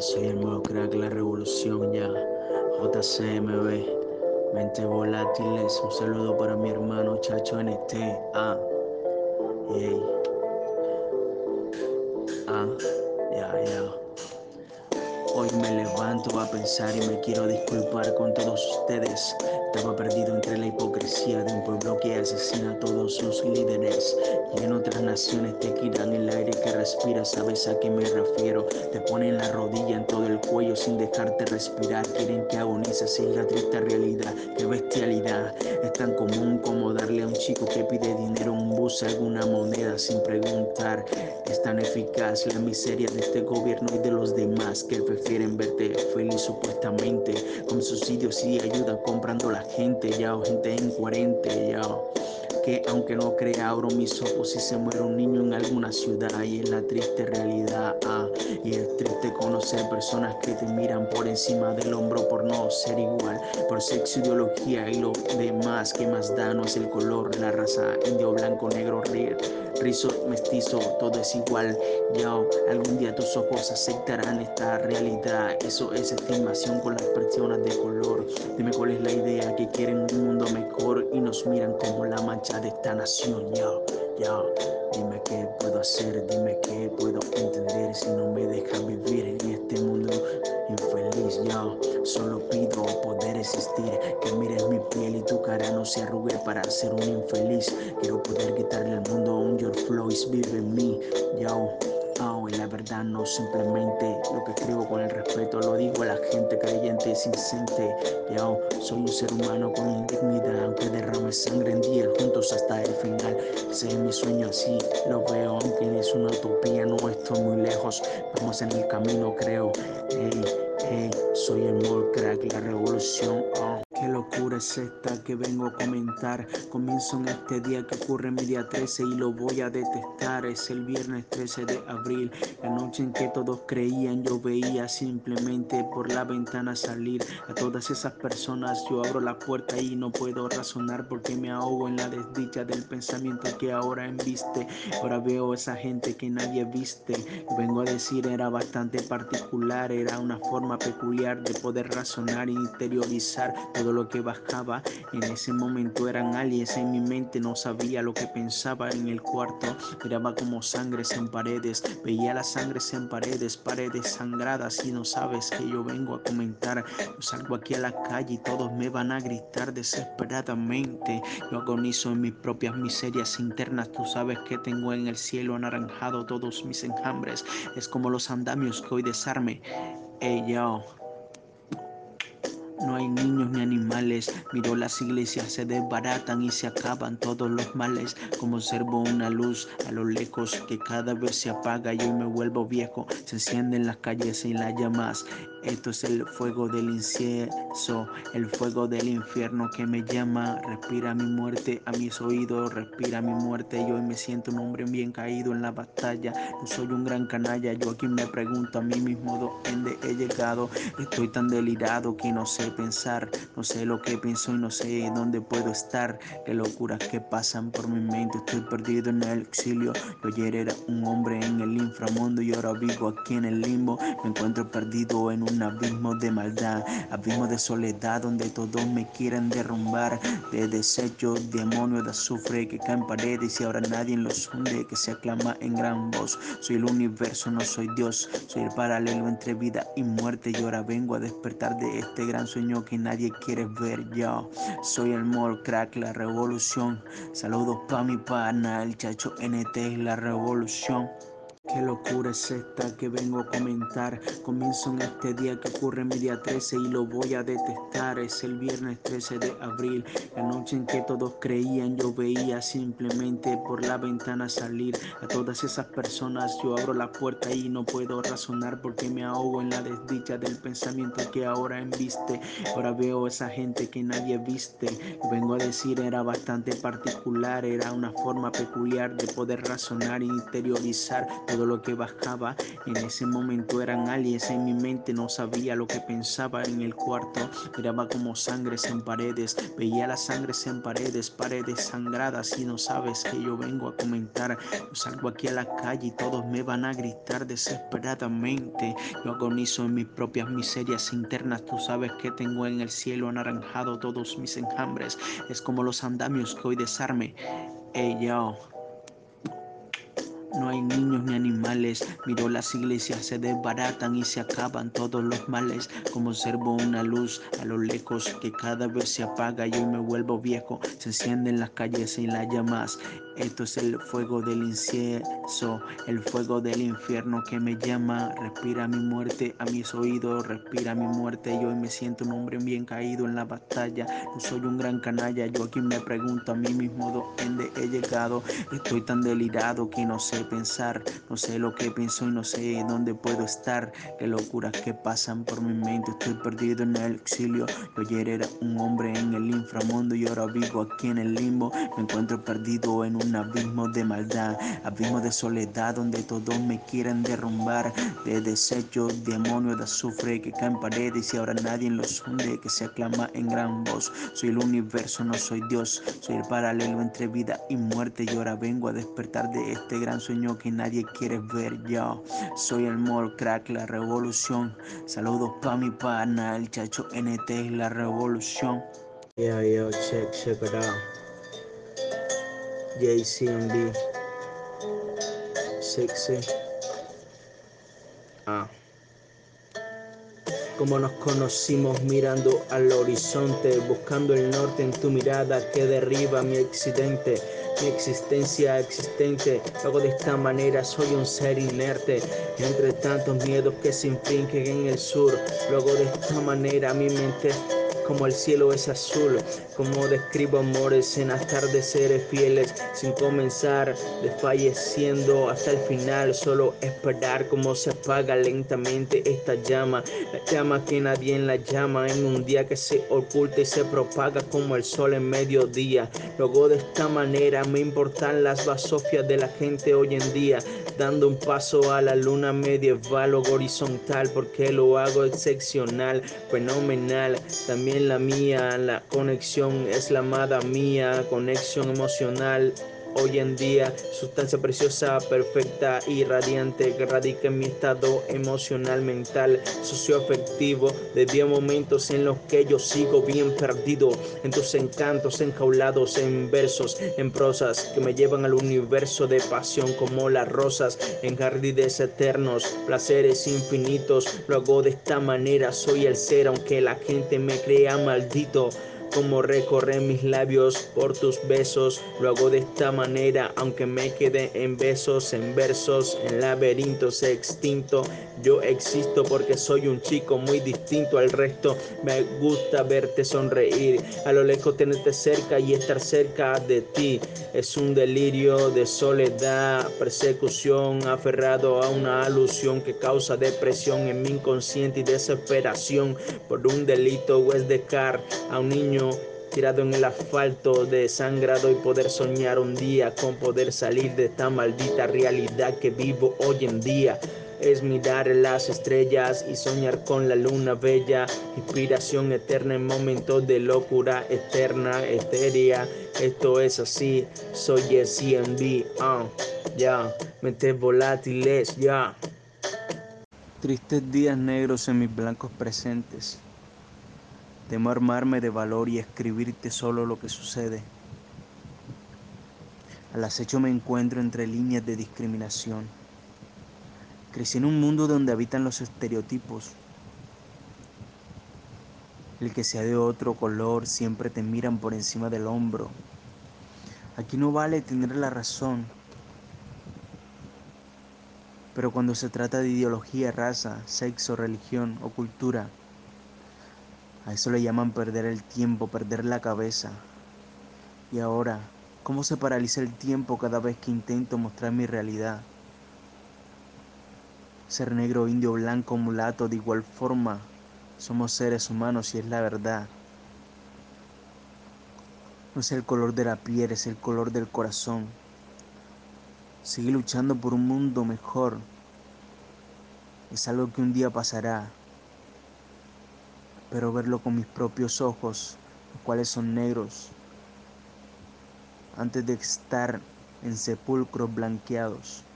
Soy el nuevo crack, la revolución, ya. JCMB, mente volátiles. Un saludo para mi hermano Chacho NT. Ah. Ah, ya, ya. Hoy me levanto a pensar y me quiero disculpar con todos ustedes. Estaba perdido entre la hipocresía de un pueblo que asesina a todos sus líderes. Y en otras naciones te quitan el aire que respiras, ¿sabes a qué me refiero? Te ponen la rodilla en todo el cuello sin dejarte respirar. Quieren que agonices, es la triste realidad. Qué bestialidad. Es tan común como darle a un chico que pide dinero un bus alguna moneda sin preguntar. Es tan eficaz la miseria de este gobierno y de los demás que prefieren verte feliz supuestamente. Con subsidios y ayuda comprando la gente ya gente incoherente ya que aunque no crea abro mis ojos si se muere un niño en alguna ciudad y es la triste realidad ah, y es triste conocer personas que te miran por encima del hombro por no ser igual por sexo ideología y lo demás que más da no es el color la raza indio blanco negro ríe rizo, mestizo, todo es igual. Yo, algún día tus ojos aceptarán esta realidad. Eso es estimación con las personas de color. Dime cuál es la idea que quieren un mundo mejor y nos miran como la mancha de esta nación. Yo, yo, dime qué puedo hacer, dime qué puedo entender si no me dejan vivir en este mundo infeliz. Yo, solo pido poder existir, que mires mi piel y tu cara no se arrugue para ser un infeliz. Quiero poder quitarle al mundo un George Floyd vive en mí. Yo, y la verdad no simplemente lo que escribo con el respeto lo digo a la gente creyente y sincente. Yo, soy un ser humano con dignidad, aunque derrame sangre en día juntos hasta el final. Es mi sueño, así lo veo, aunque es una utopía, no estoy muy lejos. Vamos en el camino, creo. Soy el la revolución. Oh. Qué locura es esta que vengo a comentar. Comienzo en este día que ocurre mi día 13 y lo voy a detestar. Es el viernes 13 de abril, la noche en que todos creían. Yo veía simplemente por la ventana salir a todas esas personas. Yo abro la puerta y no puedo razonar porque me ahogo en la desdicha del pensamiento que ahora embiste. Ahora veo esa gente que nadie viste. Vengo a decir, era bastante particular, era una forma peculiar de poder razonar e interiorizar todo lo que bajaba en ese momento eran aliens. En mi mente no sabía lo que pensaba. En el cuarto miraba como sangres en paredes. Veía las sangres en paredes paredes sangradas. Y no sabes que yo vengo a comentar. Salgo aquí a la calle y todos me van a gritar desesperadamente. Yo agonizo en mis propias miserias internas. Tú sabes que tengo en el cielo anaranjado todos mis enjambres. Es como los andamios que hoy desarme. Hey yo, no hay niños ni animales. Miro las iglesias se desbaratan y se acaban todos los males. Como observo una luz a lo lejos que cada vez se apaga y hoy me vuelvo viejo. Se encienden las calles y las llamas. Esto es el fuego del incienso, el fuego del infierno que me llama. Respira mi muerte a mis oídos, respira mi muerte. Yo hoy me siento un hombre bien caído en la batalla. No soy un gran canalla. Yo aquí me pregunto a mí mismo dónde he llegado. Estoy tan delirado que no sé pensar, no sé lo que pienso y no sé dónde puedo estar. Qué locuras que pasan por mi mente, estoy perdido en el exilio. Yo ayer era un hombre en el inframundo y ahora vivo aquí en el limbo. Me encuentro perdido en un abismo de maldad, abismo de soledad donde todos me quieren derrumbar. De desechos, demonios de azufre que caen paredes y ahora nadie los hunde, que se aclama en gran voz. Soy el universo, no soy Dios, soy el paralelo entre vida y muerte y ahora vengo a despertar de este gran sueño que nadie quiere ver yo. Soy el mall crack, la revolución. Saludos pa' mi pana, el chacho NT, la revolución. Qué locura es esta que vengo a comentar. Comienzo en este día que ocurre mi día 13 y lo voy a detestar. Es el viernes 13 de abril, la noche en que todos creían. Yo veía simplemente por la ventana salir a todas esas personas. Yo abro la puerta y no puedo razonar porque me ahogo en la desdicha del pensamiento que ahora embiste. Ahora veo esa gente que nadie viste. Vengo a decir, era bastante particular, era una forma peculiar de poder razonar e interiorizar lo que bajaba en ese momento eran aliens. En mi mente, no sabía lo que pensaba en el cuarto, miraba como sangres en paredes, veía las sangres en paredes, paredes sangradas. Y no sabes que yo vengo a comentar, yo salgo aquí a la calle y todos me van a gritar desesperadamente, yo agonizo en mis propias miserias internas, tú sabes que tengo en el cielo anaranjado todos mis enjambres, es como los andamios que hoy desarme, Hey yo. No hay niños ni animales, miro las iglesias se desbaratan y se acaban todos los males, como observo una luz a lo lejos que cada vez se apaga y hoy me vuelvo viejo, se encienden las calles y las llamas, esto es el fuego del incienso, el fuego del infierno que me llama, respira mi muerte a mis oídos, respira mi muerte y hoy me siento un hombre bien caído en la batalla, no soy un gran canalla, yo aquí me pregunto a mí mismo dónde he llegado, estoy tan delirado que no sé pensar, no sé lo que pienso y no sé dónde puedo estar. Qué locuras que pasan por mi mente, estoy perdido en el exilio. Yo ayer era un hombre en el inframundo y ahora vivo aquí en el limbo. Me encuentro perdido en un abismo de maldad, abismo de soledad donde todos me quieren derrumbar. De desechos, demonios de azufre que caen paredes y ahora nadie los hunde, que se aclama en gran voz. Soy el universo, no soy Dios, soy el paralelo entre vida y muerte y ahora vengo a despertar de este gran sueño que nadie quiere ver yo. Soy el mall crack, la revolución. Saludos pa' mi pana, el chacho NT, la revolución. Yeah, yo, check, check it. JCMB. Sexy. Ah. Como nos conocimos mirando al horizonte, buscando el norte en tu mirada que derriba mi accidente mi existencia existente. Luego de esta manera soy un ser inerte entre tantos miedos que se infringen en el sur. Luego de esta manera mi mente como el cielo es azul, como describo amores en atardeceres fieles, sin comenzar, desfalleciendo hasta el final, solo esperar como se apaga lentamente esta llama, la llama que nadie la llama en un día que se oculta y se propaga como el sol en mediodía. Luego de esta manera me importan las basofias de la gente hoy en día, dando un paso a la luna medieval o horizontal, porque lo hago excepcional, fenomenal, también la mía, la conexión es la amada mía, conexión emocional hoy en día, sustancia preciosa, perfecta y radiante que radica en mi estado emocional, mental, socioafectivo. De momentos en los que yo sigo bien perdido en tus encantos enjaulados en versos, en prosas que me llevan al universo de pasión como las rosas en jardines eternos, placeres infinitos. Lo hago de esta manera, soy el ser, aunque la gente me crea maldito como recorrer mis labios por tus besos. Lo hago de esta manera, aunque me quede en besos, en versos, en laberintos extinto. Yo existo porque soy un chico muy distinto al resto. Me gusta verte sonreír, a lo lejos tenerte cerca y estar cerca de ti. Es un delirio de soledad, persecución, aferrado a una alusión que causa depresión en mi inconsciente y desesperación por un delito o es dejar a un niño tirado en el asfalto desangrado y poder soñar un día con poder salir de esta maldita realidad que vivo hoy en día es mirar las estrellas y soñar con la luna bella, inspiración eterna en momentos de locura eterna, etérea. Esto es así, soy el CMB, ah, ya, mentes volátiles, ya. Tristes días negros en mis blancos presentes. Temo armarme de valor y escribirte solo lo que sucede. Al acecho me encuentro entre líneas de discriminación. Crecí en un mundo donde habitan los estereotipos. El que sea de otro color siempre te miran por encima del hombro. Aquí no vale tener la razón. Pero cuando se trata de ideología, raza, sexo, religión o cultura, a eso le llaman perder el tiempo, perder la cabeza. Y ahora, ¿cómo se paraliza el tiempo cada vez que intento mostrar mi realidad? Ser negro, indio, blanco, mulato, de igual forma, somos seres humanos y es la verdad. No es el color de la piel, es el color del corazón. Seguir luchando por un mundo mejor es algo que un día pasará, pero verlo con mis propios ojos, los cuales son negros, antes de estar en sepulcros blanqueados.